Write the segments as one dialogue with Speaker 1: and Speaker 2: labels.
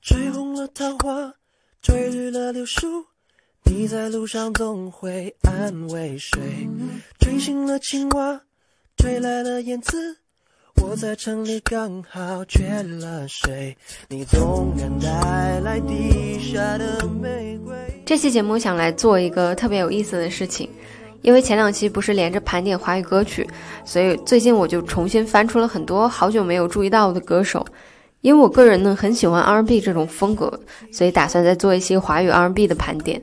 Speaker 1: 吹红了桃花，吹绿了柳树，你在路上总会安慰谁？吹醒了青蛙，吹来了燕子，我在城里刚好缺了谁？你总能带来地下的玫瑰。这期节目想来做一个特别有意思的事情，因为前两期不是连着盘点华语歌曲，所以最近我就重新翻出了很多好久没有注意到的歌手。因为我个人呢很喜欢 R&B 这种风格，所以打算再做一些华语 R&B 的盘点。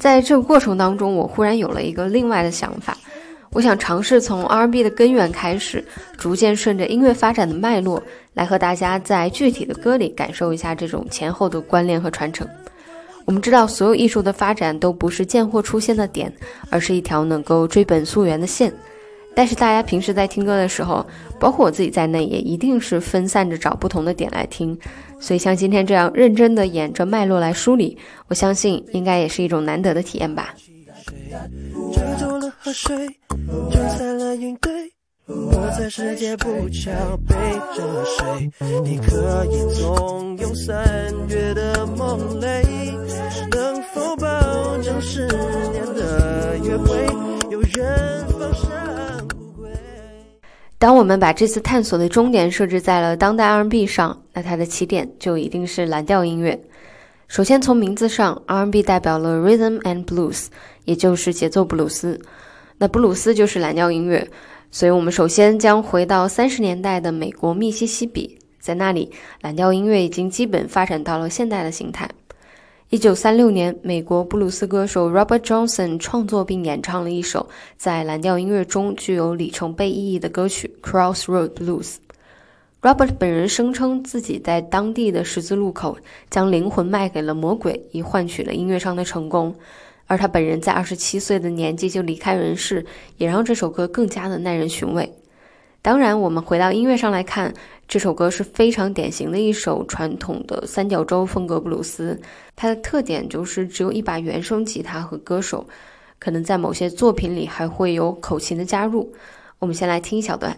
Speaker 1: 在这个过程当中，我忽然有了一个另外的想法，我想尝试从 R&B 的根源开始，逐渐顺着音乐发展的脉络，来和大家在具体的歌里感受一下这种前后的关联和传承。我们知道，所有艺术的发展都不是见货出现的点，而是一条能够追本溯源的线。但是大家平时在听歌的时候，包括我自己在内，也一定是分散着找不同的点来听。所以像今天这样认真的沿着脉络来梳理，我相信应该也是一种难得的体验吧。我在世界不巧背着谁？你可以纵有三月的梦泪，能否保证十年的约会有人放下？当我们把这次探索的终点设置在了当代 R&B 上，那它的起点就一定是蓝调音乐。首先从名字上，R&B 代表了 Rhythm and Blues，也就是节奏布鲁斯。那布鲁斯就是蓝调音乐。所以，我们首先将回到三十年代的美国密西西比，在那里，蓝调音乐已经基本发展到了现代的形态。一九三六年，美国布鲁斯歌手 Robert Johnson 创作并演唱了一首在蓝调音乐中具有里程碑意义的歌曲《Crossroad Blues》。Robert 本人声称自己在当地的十字路口将灵魂卖给了魔鬼，以换取了音乐上的成功。而他本人在二十七岁的年纪就离开人世，也让这首歌更加的耐人寻味。当然，我们回到音乐上来看，这首歌是非常典型的一首传统的三角洲风格布鲁斯。它的特点就是只有一把原声吉他和歌手，可能在某些作品里还会有口琴的加入。我们先来听一小段。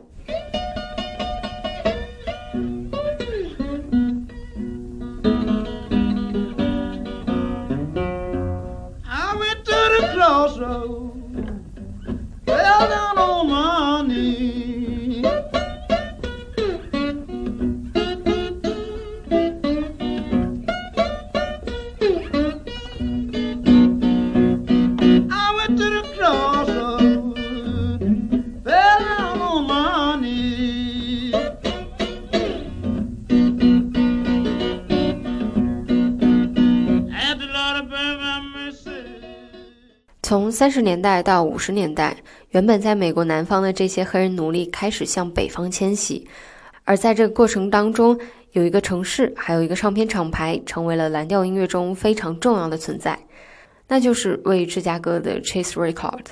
Speaker 1: 三十年代到五十年代，原本在美国南方的这些黑人奴隶开始向北方迁徙，而在这个过程当中，有一个城市，还有一个唱片厂牌，成为了蓝调音乐中非常重要的存在，那就是位于芝加哥的 Chase Record。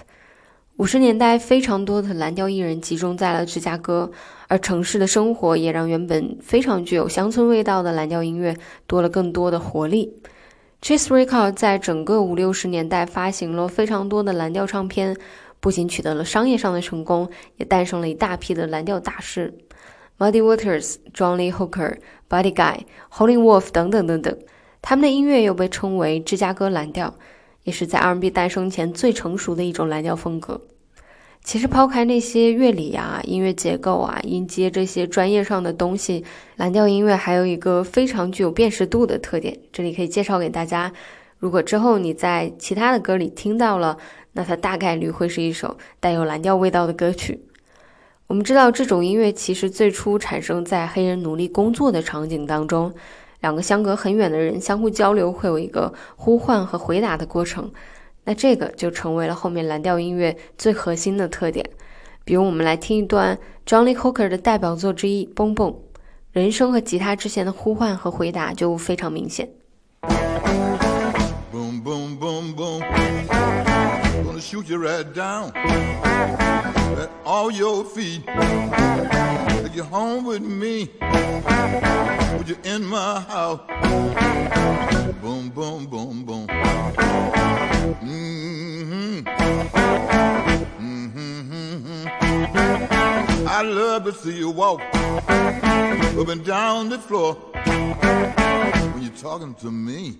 Speaker 1: 五十年代，非常多的蓝调艺人集中在了芝加哥，而城市的生活也让原本非常具有乡村味道的蓝调音乐多了更多的活力。Chis Record 在整个五六十年代发行了非常多的蓝调唱片，不仅取得了商业上的成功，也诞生了一大批的蓝调大师，Muddy Waters、Johnny Hooker、Buddy Guy、Holly Wolf 等等等等。他们的音乐又被称为芝加哥蓝调，也是在 R&B 诞生前最成熟的一种蓝调风格。其实抛开那些乐理啊、音乐结构啊、音阶这些专业上的东西，蓝调音乐还有一个非常具有辨识度的特点。这里可以介绍给大家，如果之后你在其他的歌里听到了，那它大概率会是一首带有蓝调味道的歌曲。我们知道，这种音乐其实最初产生在黑人奴隶工作的场景当中，两个相隔很远的人相互交流，会有一个呼唤和回答的过程。那这个就成为了后面蓝调音乐最核心的特点。比如，我们来听一段 Johnny Hooker 的代表作之一《蹦蹦》人声和吉他之间的呼唤和回答就非常明显。
Speaker 2: Boom, boom, boom, boom. Shoot you right down at all your feet. Take you home with me. Put you in my house. Boom, boom, boom, boom. Mm-hmm. Mm-hmm. I love to see you walk up and down the floor when you're talking to me.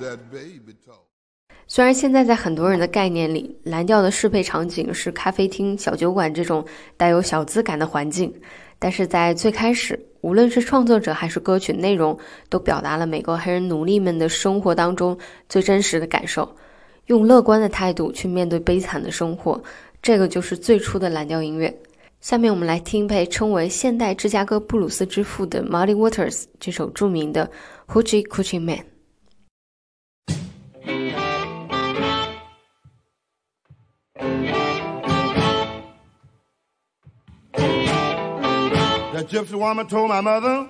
Speaker 2: That baby talk.
Speaker 1: 虽然现在在很多人的概念里，蓝调的适配场景是咖啡厅、小酒馆这种带有小资感的环境，但是在最开始，无论是创作者还是歌曲内容，都表达了美国黑人奴隶们的生活当中最真实的感受，用乐观的态度去面对悲惨的生活，这个就是最初的蓝调音乐。下面我们来听被称为现代芝加哥布鲁斯之父的 Muddy Waters 这首著名的 Hoochie Coochie Man。
Speaker 3: That gypsy woman told my mother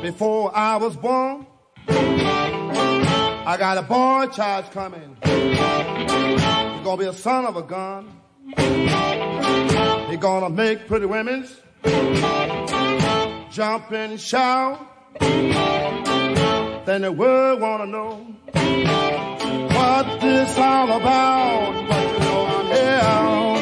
Speaker 3: before I was born, I got a boy child coming. He's gonna be a son of a gun. He's gonna make pretty women jump and shout. Then the world wanna know what this all about. But you know I'm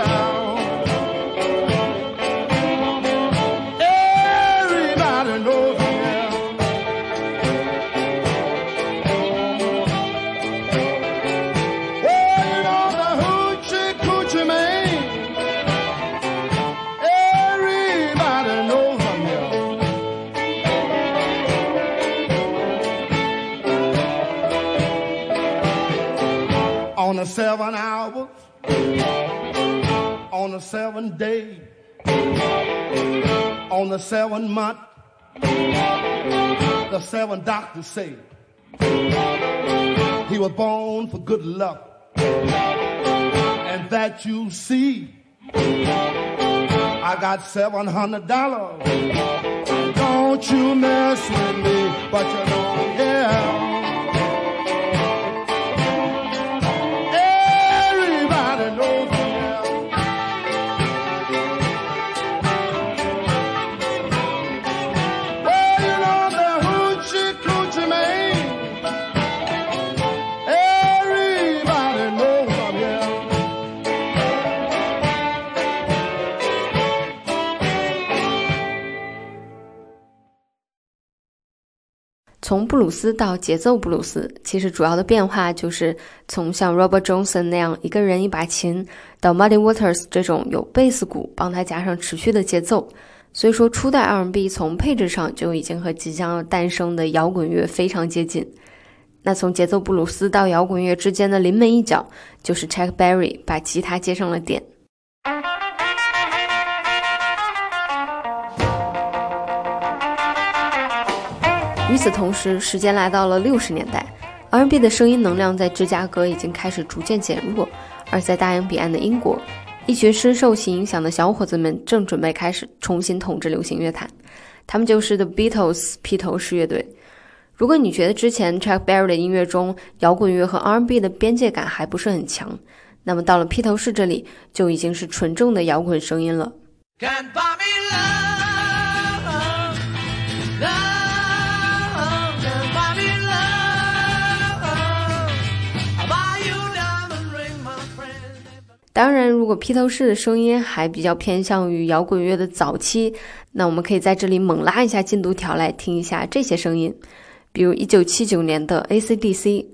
Speaker 3: Seven hours, on the seven day, on the seven month, the seven doctors say he was born for good luck. And that you see, I got seven hundred dollars. Don't you mess with me, but you know, yeah.
Speaker 1: 从布鲁斯到节奏布鲁斯，其实主要的变化就是从像 Robert Johnson 那样一个人一把琴，到 Muddy Waters 这种有贝斯鼓帮他加上持续的节奏。所以说，初代 R&B 从配置上就已经和即将要诞生的摇滚乐非常接近。那从节奏布鲁斯到摇滚乐之间的临门一脚，就是 Chuck Berry 把吉他接上了点。与此同时，时间来到了六十年代，R&B 的声音能量在芝加哥已经开始逐渐减弱，而在大洋彼岸的英国，一群深受其影响的小伙子们正准备开始重新统治流行乐坛，他们就是 The Beatles 披头士乐队。如果你觉得之前 Chuck Berry 的音乐中摇滚乐和 R&B 的边界感还不是很强，那么到了披头士这里就已经是纯正的摇滚声音了。当然，如果披头士的声音还比较偏向于摇滚乐的早期，那我们可以在这里猛拉一下进度条来听一下这些声音，比如1979年的 AC/DC。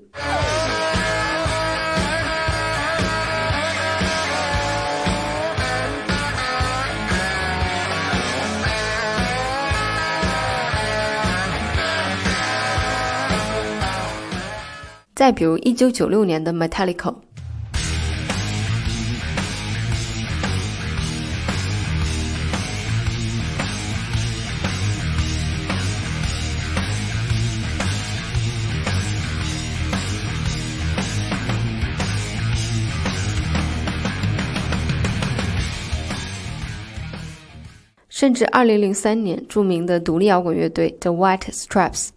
Speaker 1: 再比如1996年的 Metallica。甚至2003年，著名的独立摇滚乐队 The White Stripes。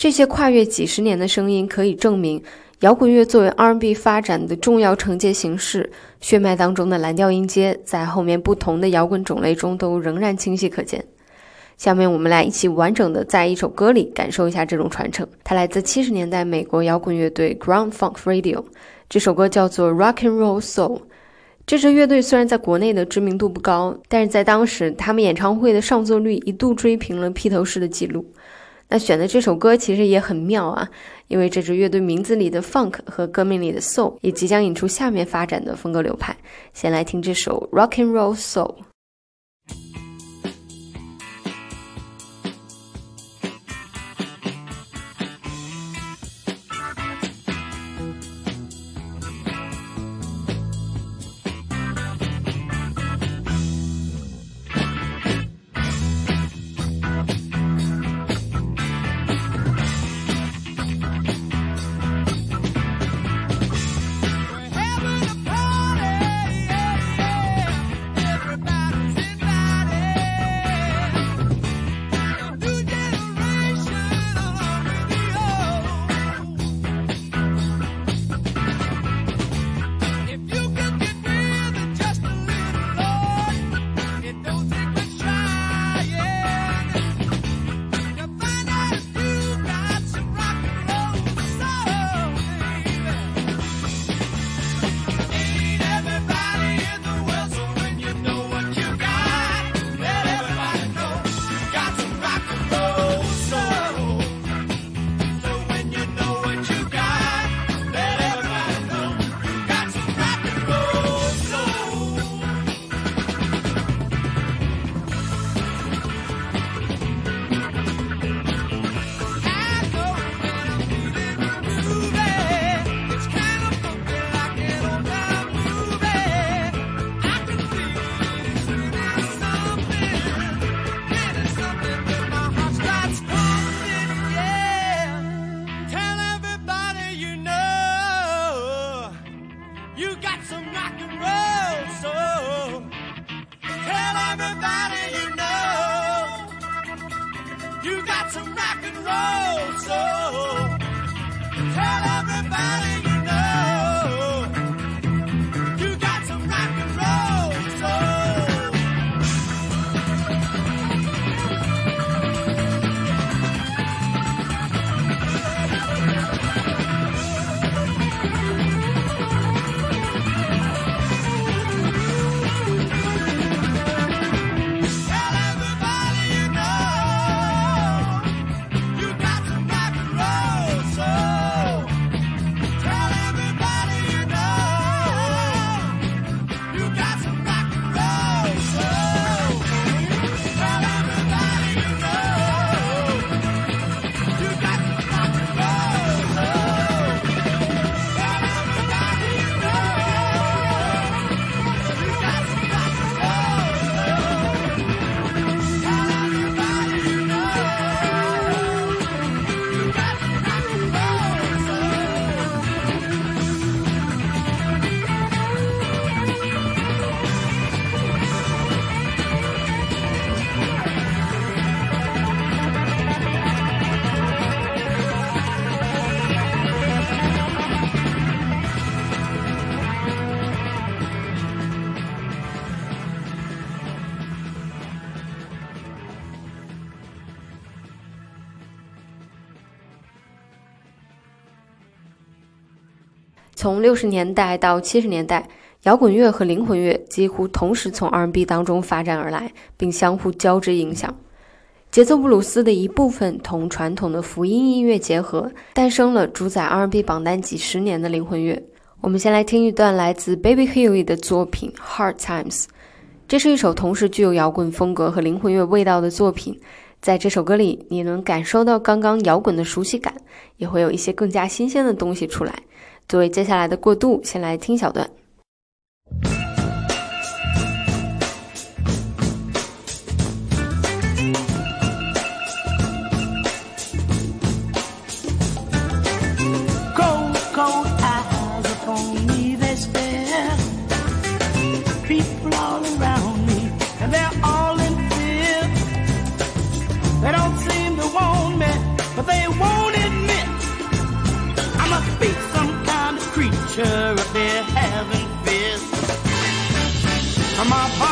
Speaker 1: 这些跨越几十年的声音，可以证明摇滚乐作为 R&B 发展的重要承接形式，血脉当中的蓝调音阶，在后面不同的摇滚种类中都仍然清晰可见。下面我们来一起完整的在一首歌里感受一下这种传承。它来自七十年代美国摇滚乐队 Ground Funk Radio，这首歌叫做 Rock and Roll Soul。这支乐队虽然在国内的知名度不高，但是在当时他们演唱会的上座率一度追平了披头士的记录。那选的这首歌其实也很妙啊，因为这支乐队名字里的 funk 和歌名里的 soul 也即将引出下面发展的风格流派。先来听这首 Rock and Roll Soul。从六十年代到七十年代，摇滚乐和灵魂乐几乎同时从 R&B 当中发展而来，并相互交织影响。节奏布鲁斯的一部分同传统的福音音乐结合，诞生了主宰 R&B 榜单几十年的灵魂乐。我们先来听一段来自 Baby Huey 的作品《Hard Times》，这是一首同时具有摇滚风格和灵魂乐味道的作品。在这首歌里，你能感受到刚刚摇滚的熟悉感，也会有一些更加新鲜的东西出来。作为接下来的过渡，先来听小段。
Speaker 4: My body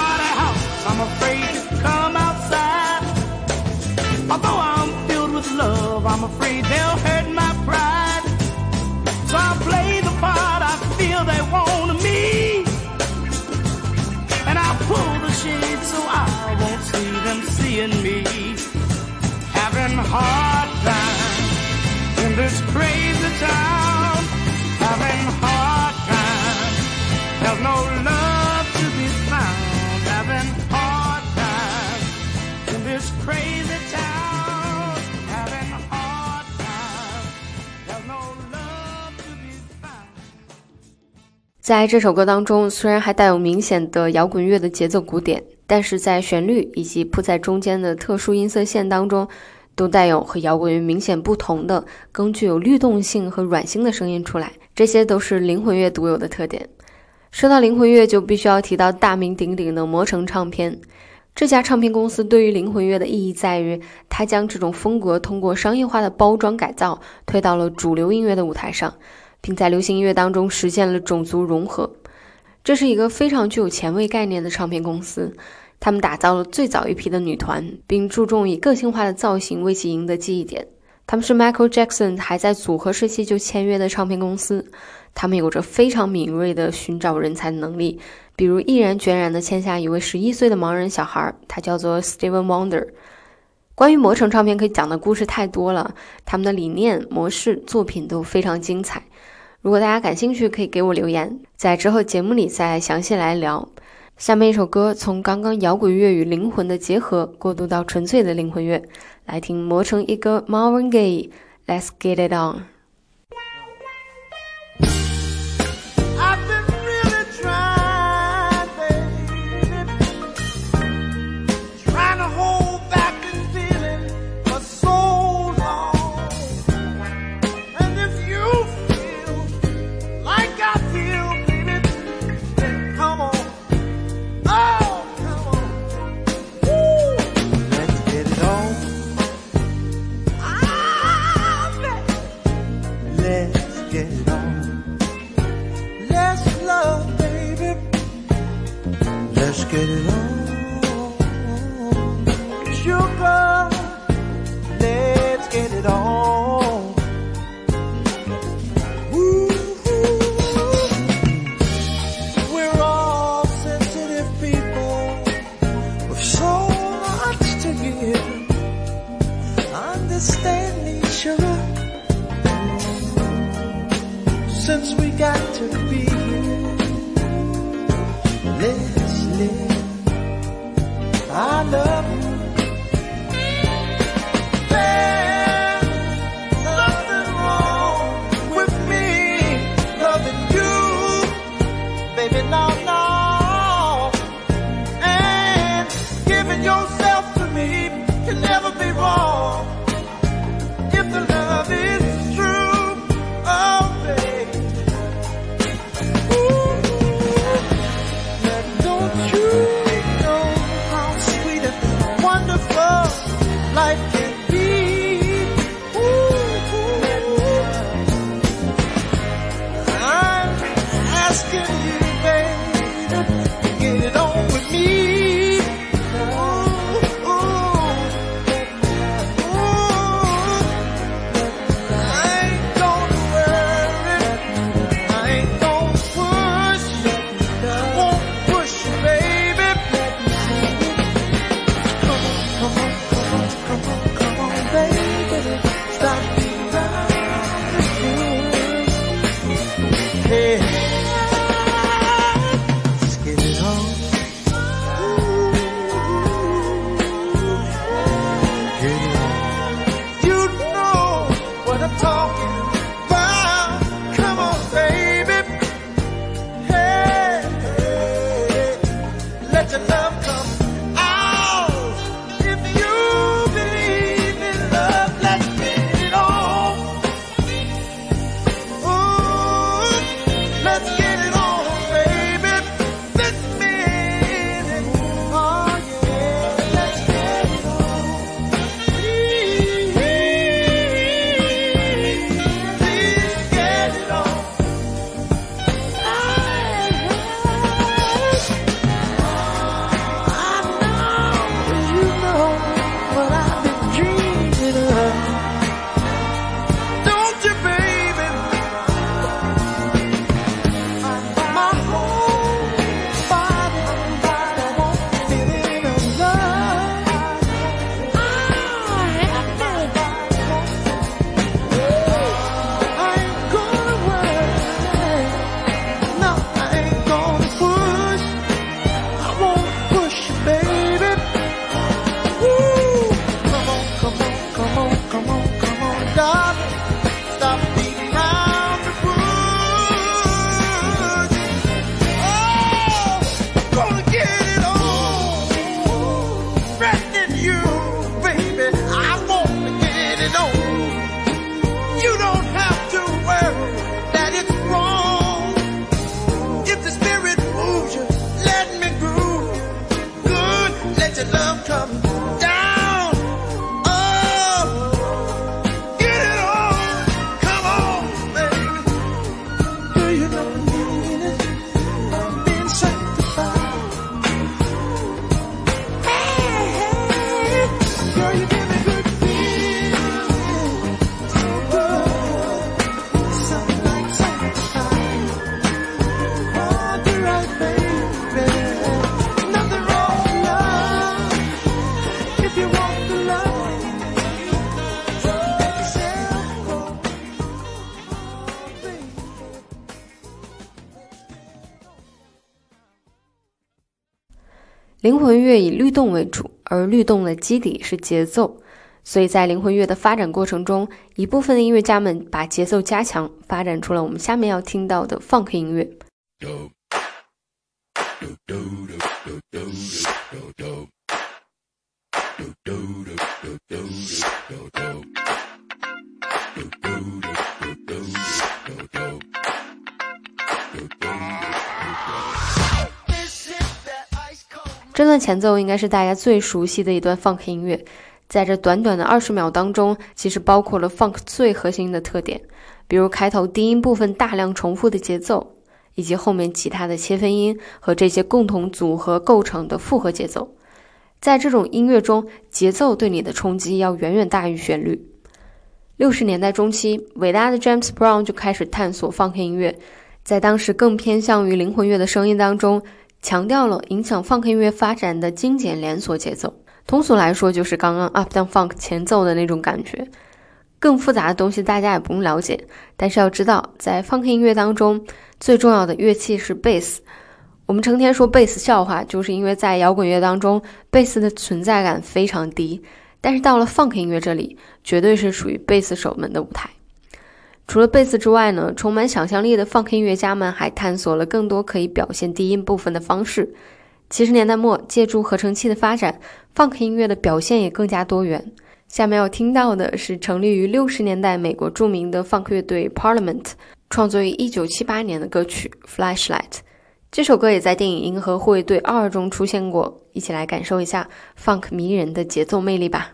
Speaker 1: 在这首歌当中，虽然还带有明显的摇滚乐的节奏鼓点，但是在旋律以及铺在中间的特殊音色线当中，都带有和摇滚乐明显不同的、更具有律动性和软性的声音出来。这些都是灵魂乐独有的特点。说到灵魂乐，就必须要提到大名鼎鼎的魔城唱片。这家唱片公司对于灵魂乐的意义在于，它将这种风格通过商业化的包装改造，推到了主流音乐的舞台上。并在流行音乐当中实现了种族融合。这是一个非常具有前卫概念的唱片公司，他们打造了最早一批的女团，并注重以个性化的造型为其赢得记忆点。他们是 Michael Jackson 还在组合时期就签约的唱片公司，他们有着非常敏锐的寻找人才的能力，比如毅然决然地签下一位十一岁的盲人小孩，他叫做 Steven Wonder。关于魔城唱片可以讲的故事太多了，他们的理念、模式、作品都非常精彩。如果大家感兴趣，可以给我留言，在之后节目里再详细来聊。下面一首歌从刚刚摇滚乐与灵魂的结合过渡到纯粹的灵魂乐，来听磨成一个 Marvin Gaye，《Let's Get It On》。
Speaker 4: Get it on. Sugar, let's get it on. Ooh, we're all sensitive people with so much to give. Understand each other since we got to
Speaker 1: 灵魂乐以律动为主，而律动的基底是节奏，所以在灵魂乐的发展过程中，一部分的音乐家们把节奏加强，发展出了我们下面要听到的 funk 音乐。这段前奏应该是大家最熟悉的一段 funk 音乐，在这短短的二十秒当中，其实包括了 funk 最核心的特点，比如开头低音部分大量重复的节奏，以及后面其他的切分音和这些共同组合构成的复合节奏。在这种音乐中，节奏对你的冲击要远远大于旋律。六十年代中期，伟大的 James Brown 就开始探索 funk 音乐，在当时更偏向于灵魂乐的声音当中，强调了影响 funk 音乐发展的精简连锁节奏。通俗来说，就是刚刚 up down funk 前奏的那种感觉。更复杂的东西大家也不用了解，但是要知道，在 funk 音乐当中，最重要的乐器是贝斯。我们成天说贝斯笑话，就是因为在摇滚乐当中，贝斯的存在感非常低。但是到了 funk 音乐这里，绝对是属于贝斯手们的舞台。除了贝斯之外呢，充满想象力的 funk 音乐家们还探索了更多可以表现低音部分的方式。七十年代末，借助合成器的发展，funk 音乐的表现也更加多元。下面要听到的是成立于六十年代美国著名的 funk 乐队 Parliament 创作于一九七八年的歌曲《Flashlight》。这首歌也在电影《银河护卫队二》中出现过，一起来感受一下 funk 迷人的节奏魅力吧。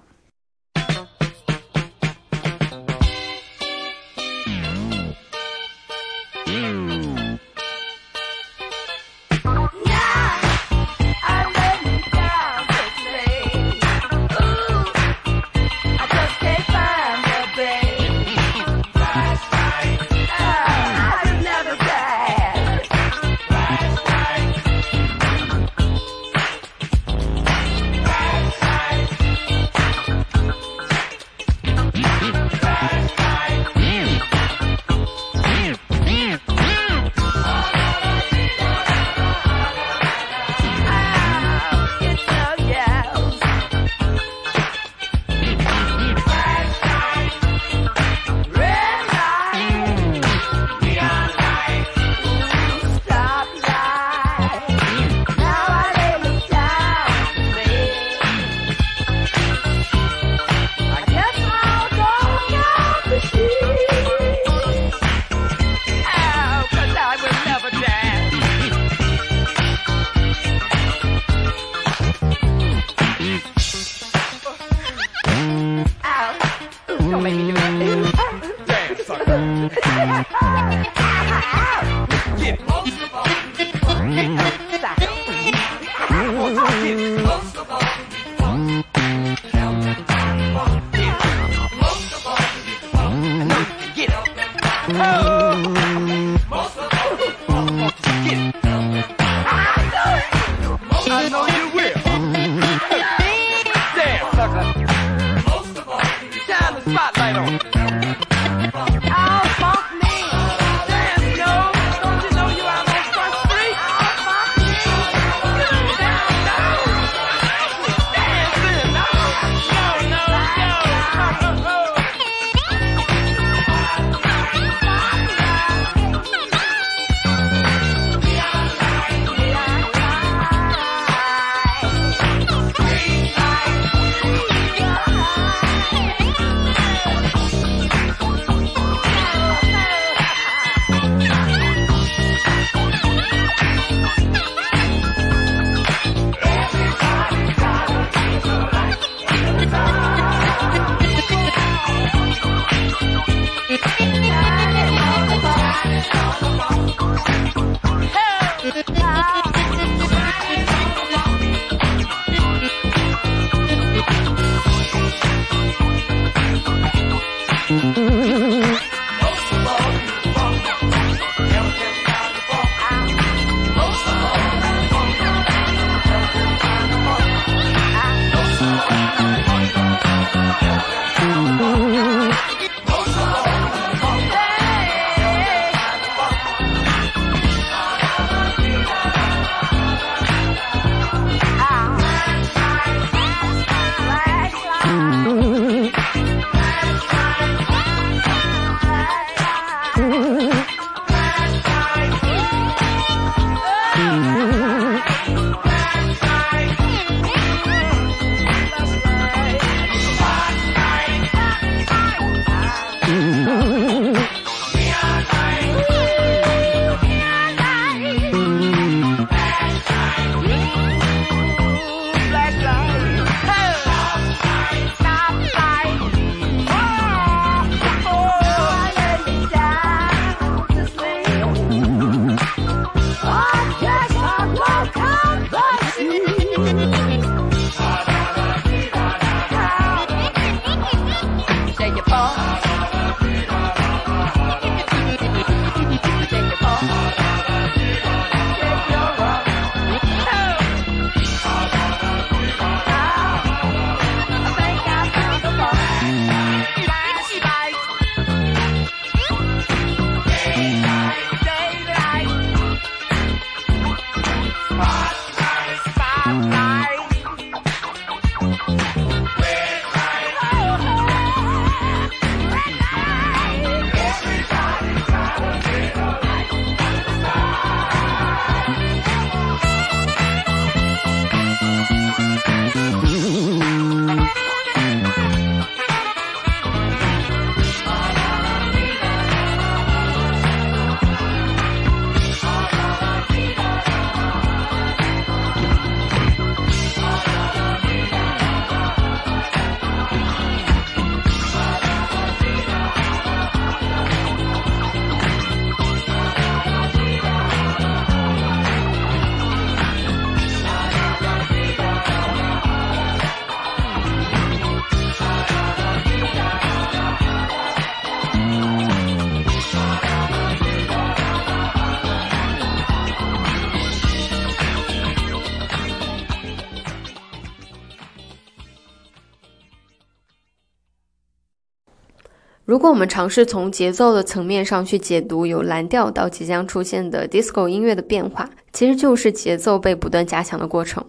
Speaker 1: 如果我们尝试从节奏的层面上去解读由蓝调到即将出现的 disco 音乐的变化，其实就是节奏被不断加强的过程。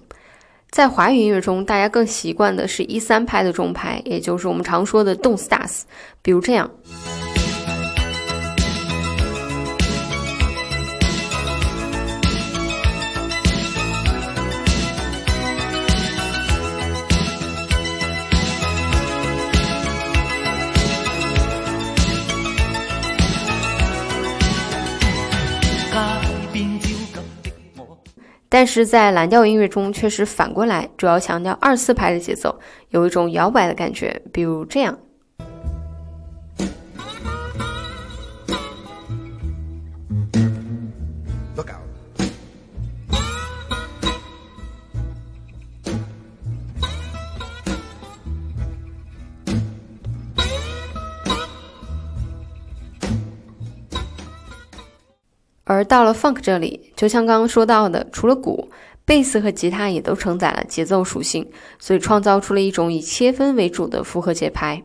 Speaker 1: 在华语音乐中，大家更习惯的是一三拍的重拍，也就是我们常说的动次打次，比如这样。但是在蓝调音乐中确实反过来，主要强调二四拍的节奏，有一种摇摆的感觉，比如这样。而到了 funk 这里，就像刚刚说到的，除了鼓，贝斯和吉他也都承载了节奏属性，所以创造出了一种以切分为主的复合节拍。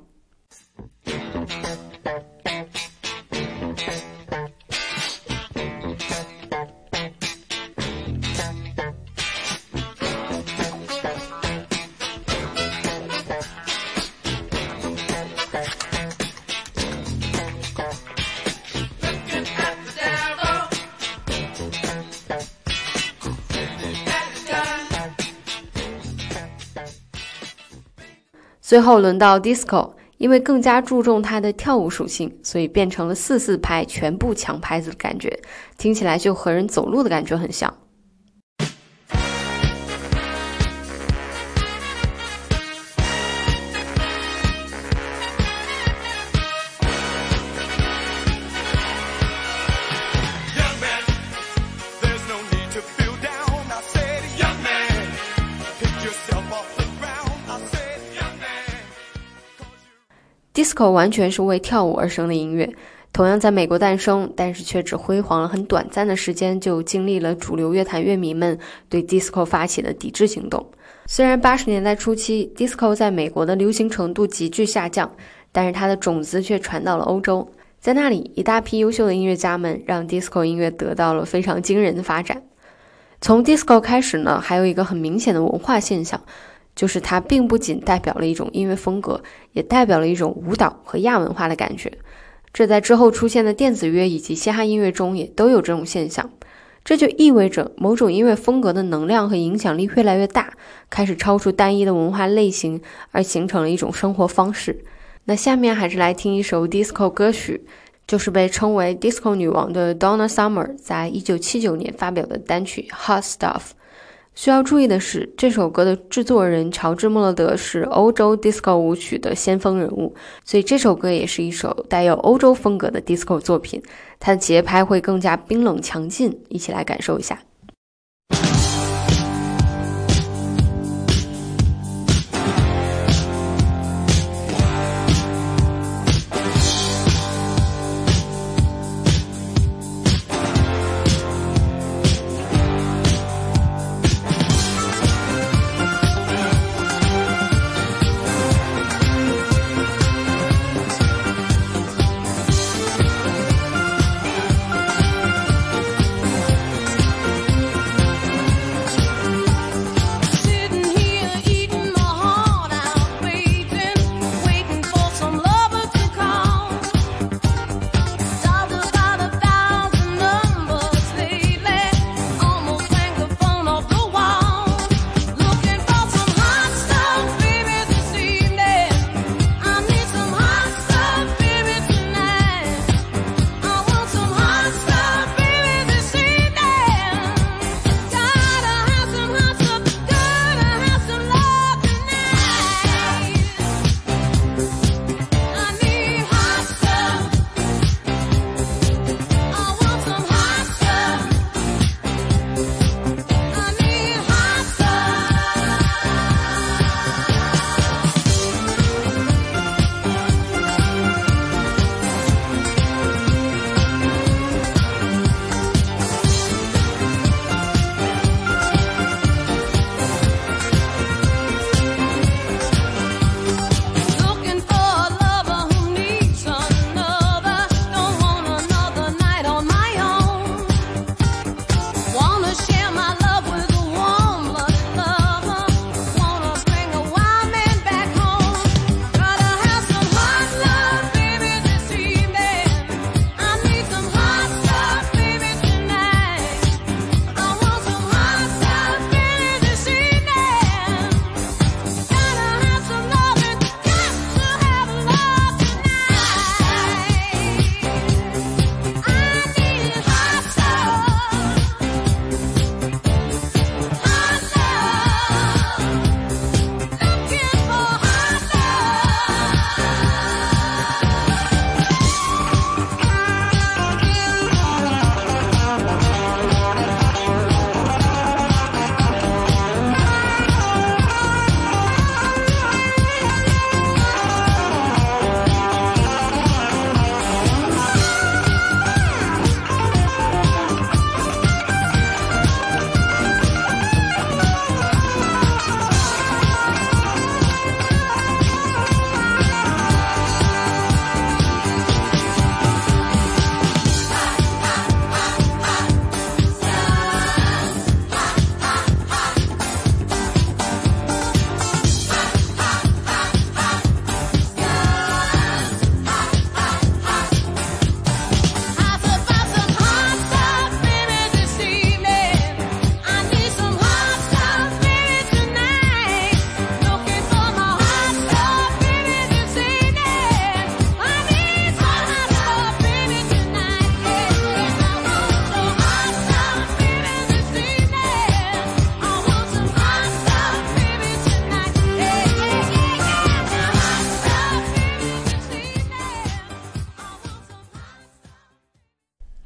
Speaker 1: 最后轮到 disco，因为更加注重它的跳舞属性，所以变成了四四拍，全部抢拍子的感觉，听起来就和人走路的感觉很像。完全是为跳舞而生的音乐，同样在美国诞生，但是却只辉煌了很短暂的时间，就经历了主流乐坛乐迷们对 disco 发起的抵制行动。虽然八十年代初期 disco 在美国的流行程度急剧下降，但是它的种子却传到了欧洲，在那里，一大批优秀的音乐家们让 disco 音乐得到了非常惊人的发展。从 disco 开始呢，还有一个很明显的文化现象，就是它并不仅代表了一种音乐风格，也代表了一种舞蹈和亚文化的感觉。这在之后出现的电子乐以及嘻哈音乐中也都有这种现象。这就意味着某种音乐风格的能量和影响力越来越大，开始超出单一的文化类型，而形成了一种生活方式。那下面还是来听一首 disco 歌曲，就是被称为 disco 女王的 Donna Summer 在一九七九年发表的单曲《Hot Stuff》。需要注意的是，这首歌的制作人乔治·莫勒德是欧洲 disco 舞曲的先锋人物，所以这首歌也是一首带有欧洲风格的 disco 作品。它的节拍会更加冰冷强劲，一起来感受一下。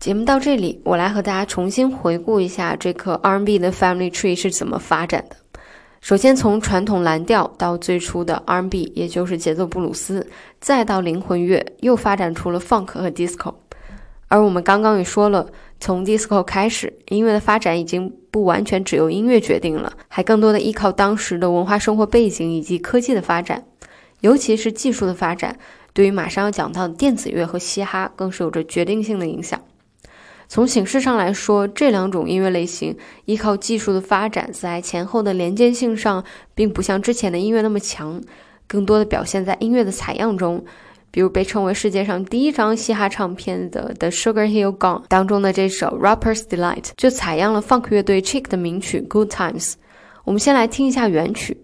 Speaker 1: 节目到这里，我来和大家重新回顾一下这棵 R&B 的 Family Tree 是怎么发展的。首先，从传统蓝调到最初的 R&B，也就是节奏布鲁斯，再到灵魂乐，又发展出了 Funk 和 Disco。而我们刚刚也说了，从 Disco 开始，音乐的发展已经不完全只由音乐决定了，还更多的依靠当时的文化生活背景以及科技的发展，尤其是技术的发展，对于马上要讲到的电子乐和嘻哈，更是有着决定性的影响。从形式上来说，这两种音乐类型依靠技术的发展，在前后的连接性上，并不像之前的音乐那么强，更多的表现在音乐的采样中。比如被称为世界上第一张嘻哈唱片的《The Sugar Hill Gang》当中的这首《Rapper's Delight》，就采样了 Funk 乐队 Chick 的名曲《Good Times》。我们先来听一下原曲。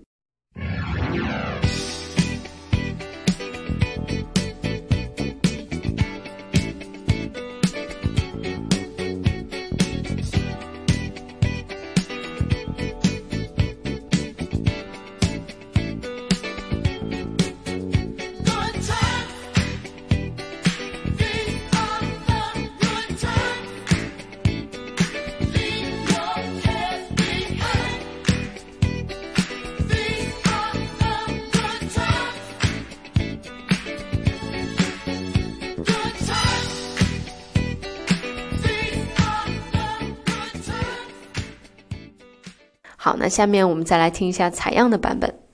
Speaker 1: 下面我们再来听一下采样的版本。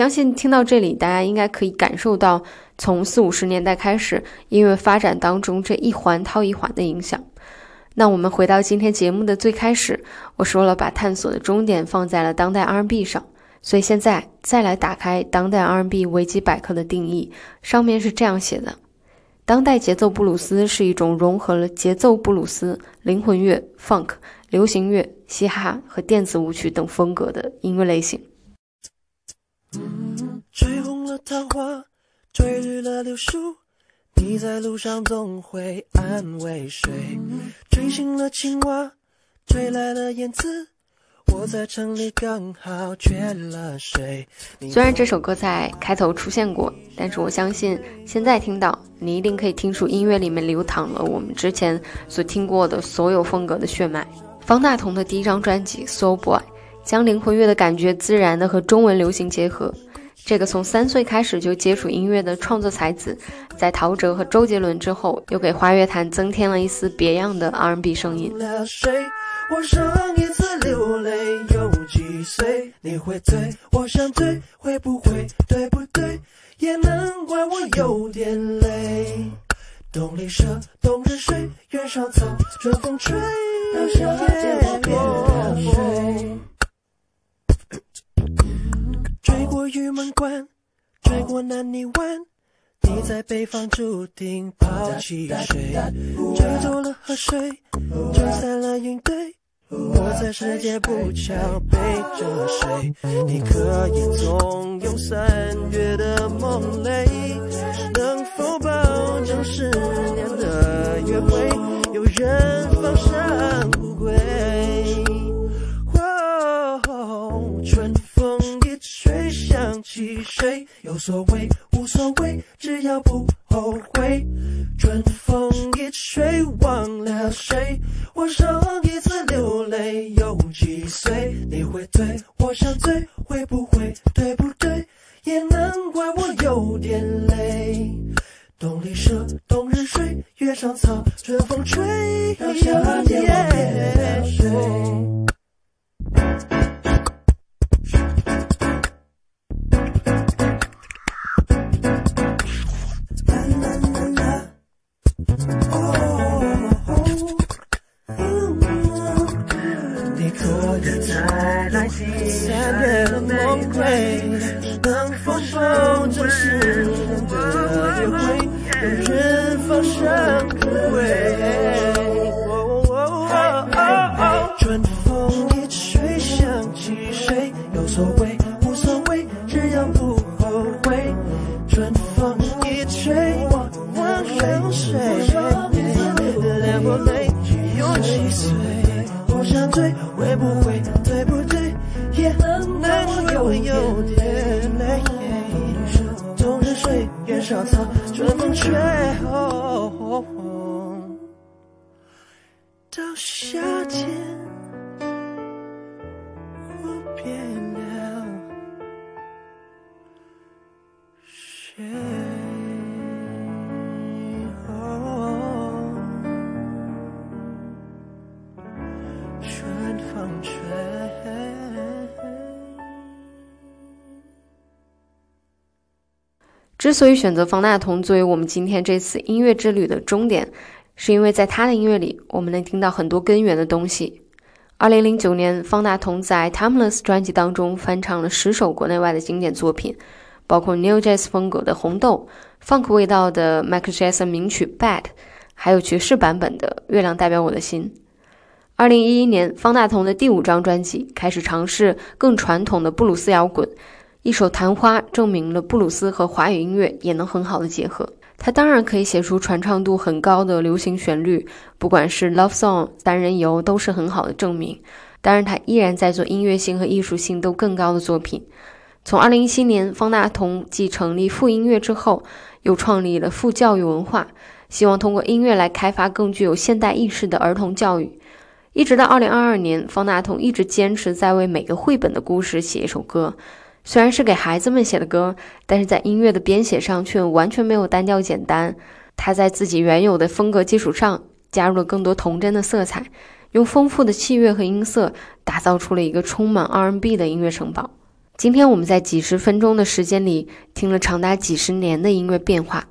Speaker 1: 相信听到这里，大家应该可以感受到，从四五十年代开始，音乐发展当中这一环套一环的影响。那我们回到今天节目的最开始，我说了，把探索的终点放在了当代 R&B 上，所以现在再来打开当代 R&B 维基百科的定义，上面是这样写的：当代节奏布鲁斯是一种融合了节奏布鲁斯、灵魂乐、funk、流行乐、嘻哈和电子舞曲等风格的音乐类型。
Speaker 4: 吹红了桃花，吹绿了柳树，你在路上总会安慰谁？吹醒了青蛙，吹来了燕子，我在城里刚好缺了谁？
Speaker 1: 虽然这首歌在开头出现过，但是我相信现在听到，你一定可以听出音乐里面流淌了我们之前所听过的所有风格的血脉。方大同的第一张专辑《So Boy》将灵魂乐的感觉自然的和中文流行结合。这个从三岁开始就接触音乐的创作才子，在陶喆和周杰伦之后，又给华乐坛增添了一丝别样的 R&B 声音。
Speaker 4: 了谁？我上一次流泪有几岁？你会醉，我想醉，会不会对不对？也难怪我有点累。冬里蛇，冬日水，原上草，春风吹，让夏天我变了水。追过玉门关，追过南泥湾，你在北方注定抛弃谁？追走了河水，吹散了云堆。我在世界不巧背着谁？你可以纵容三月的梦泪，能否保证十年的约会有人放上想起谁？有所谓无所谓，只要不后悔。春风一吹忘了谁？我上一次流泪有几岁？你会醉，我想醉，会不会对不对？也难怪我有点累。冬里蛇，冬日睡，月上草，春风吹，
Speaker 5: 到夏天我变
Speaker 1: 之所以选择方大同作为我们今天这次音乐之旅的终点，是因为在他的音乐里，我们能听到很多根源的东西。二零零九年，方大同在《Timeless》专辑当中翻唱了十首国内外的经典作品，包括 New Jazz 风格的《红豆》，Funk 味道的 Michael Jackson 名曲《Bad》，还有爵士版本的《月亮代表我的心》。二零一一年，方大同的第五张专辑开始尝试更传统的布鲁斯摇滚，一首《昙花》证明了布鲁斯和华语音乐也能很好的结合。他当然可以写出传唱度很高的流行旋律，不管是 Love Song、单人游都是很好的证明。当然，他依然在做音乐性和艺术性都更高的作品。从2017年，方大同继成立富音乐之后，又创立了富教育文化，希望通过音乐来开发更具有现代意识的儿童教育。一直到2022年，方大同一直坚持在为每个绘本的故事写一首歌。虽然是给孩子们写的歌，但是在音乐的编写上却完全没有单调简单。他在自己原有的风格基础上，加入了更多童真的色彩，用丰富的器乐和音色，打造出了一个充满 R&B 的音乐城堡。今天我们在几十分钟的时间里，听了长达几十年的音乐变化。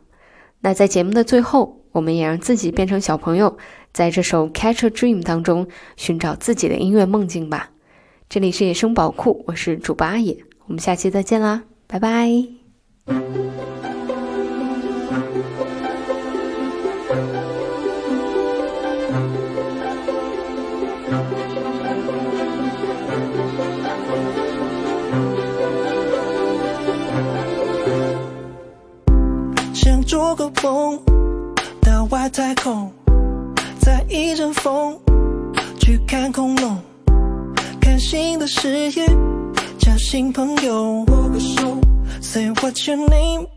Speaker 1: 那在节目的最后，我们也让自己变成小朋友，在这首《Catch a Dream》当中寻找自己的音乐梦境吧。这里是野生宝库，我是主播阿野。我们下期再见啦，拜拜。
Speaker 5: 想做个梦，到外太空，再一阵风去看恐龙，看新的视野，交新朋友。握个手，Say what's your name？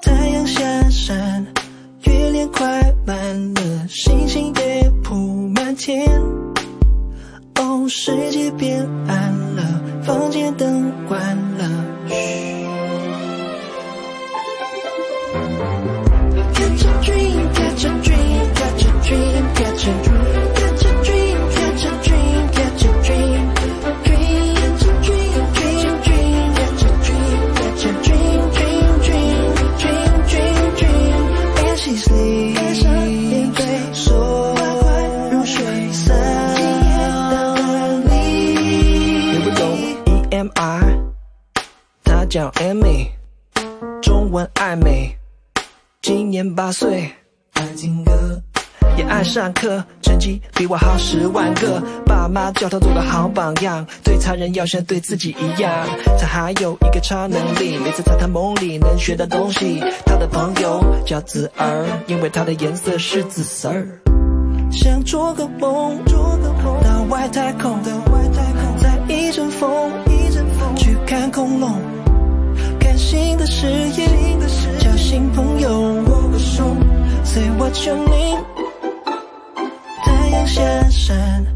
Speaker 5: 太阳下山，月亮快满了，星星也铺满天。哦，世界变暗了，房间灯关了。嘘 Catch a dream, catch a dream, catch a dream, catch a dream, 叫 Amy，中文爱美。今年八岁，爱听歌，也爱上课，成绩比我好十万个。爸妈叫他做个好榜样，对他人要像对自己一样。他还有一个超能力，每次在他梦里能学到东西。他的朋友叫紫儿，因为他的颜色是紫色儿。想做个梦，做个梦到外太空，到外太空，在一阵风，一阵风去看恐龙。看新的视野，交新朋友，握个手，Say what your name？太阳下山，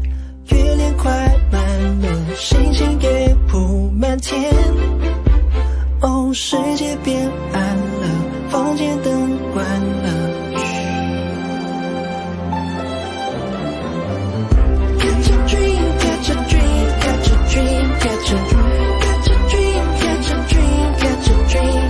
Speaker 5: 月亮快满了，星星也铺满天。哦，世界变暗了，房间灯关了。Catch a dream, catch a dream, catch a dream, catch a dream. dream.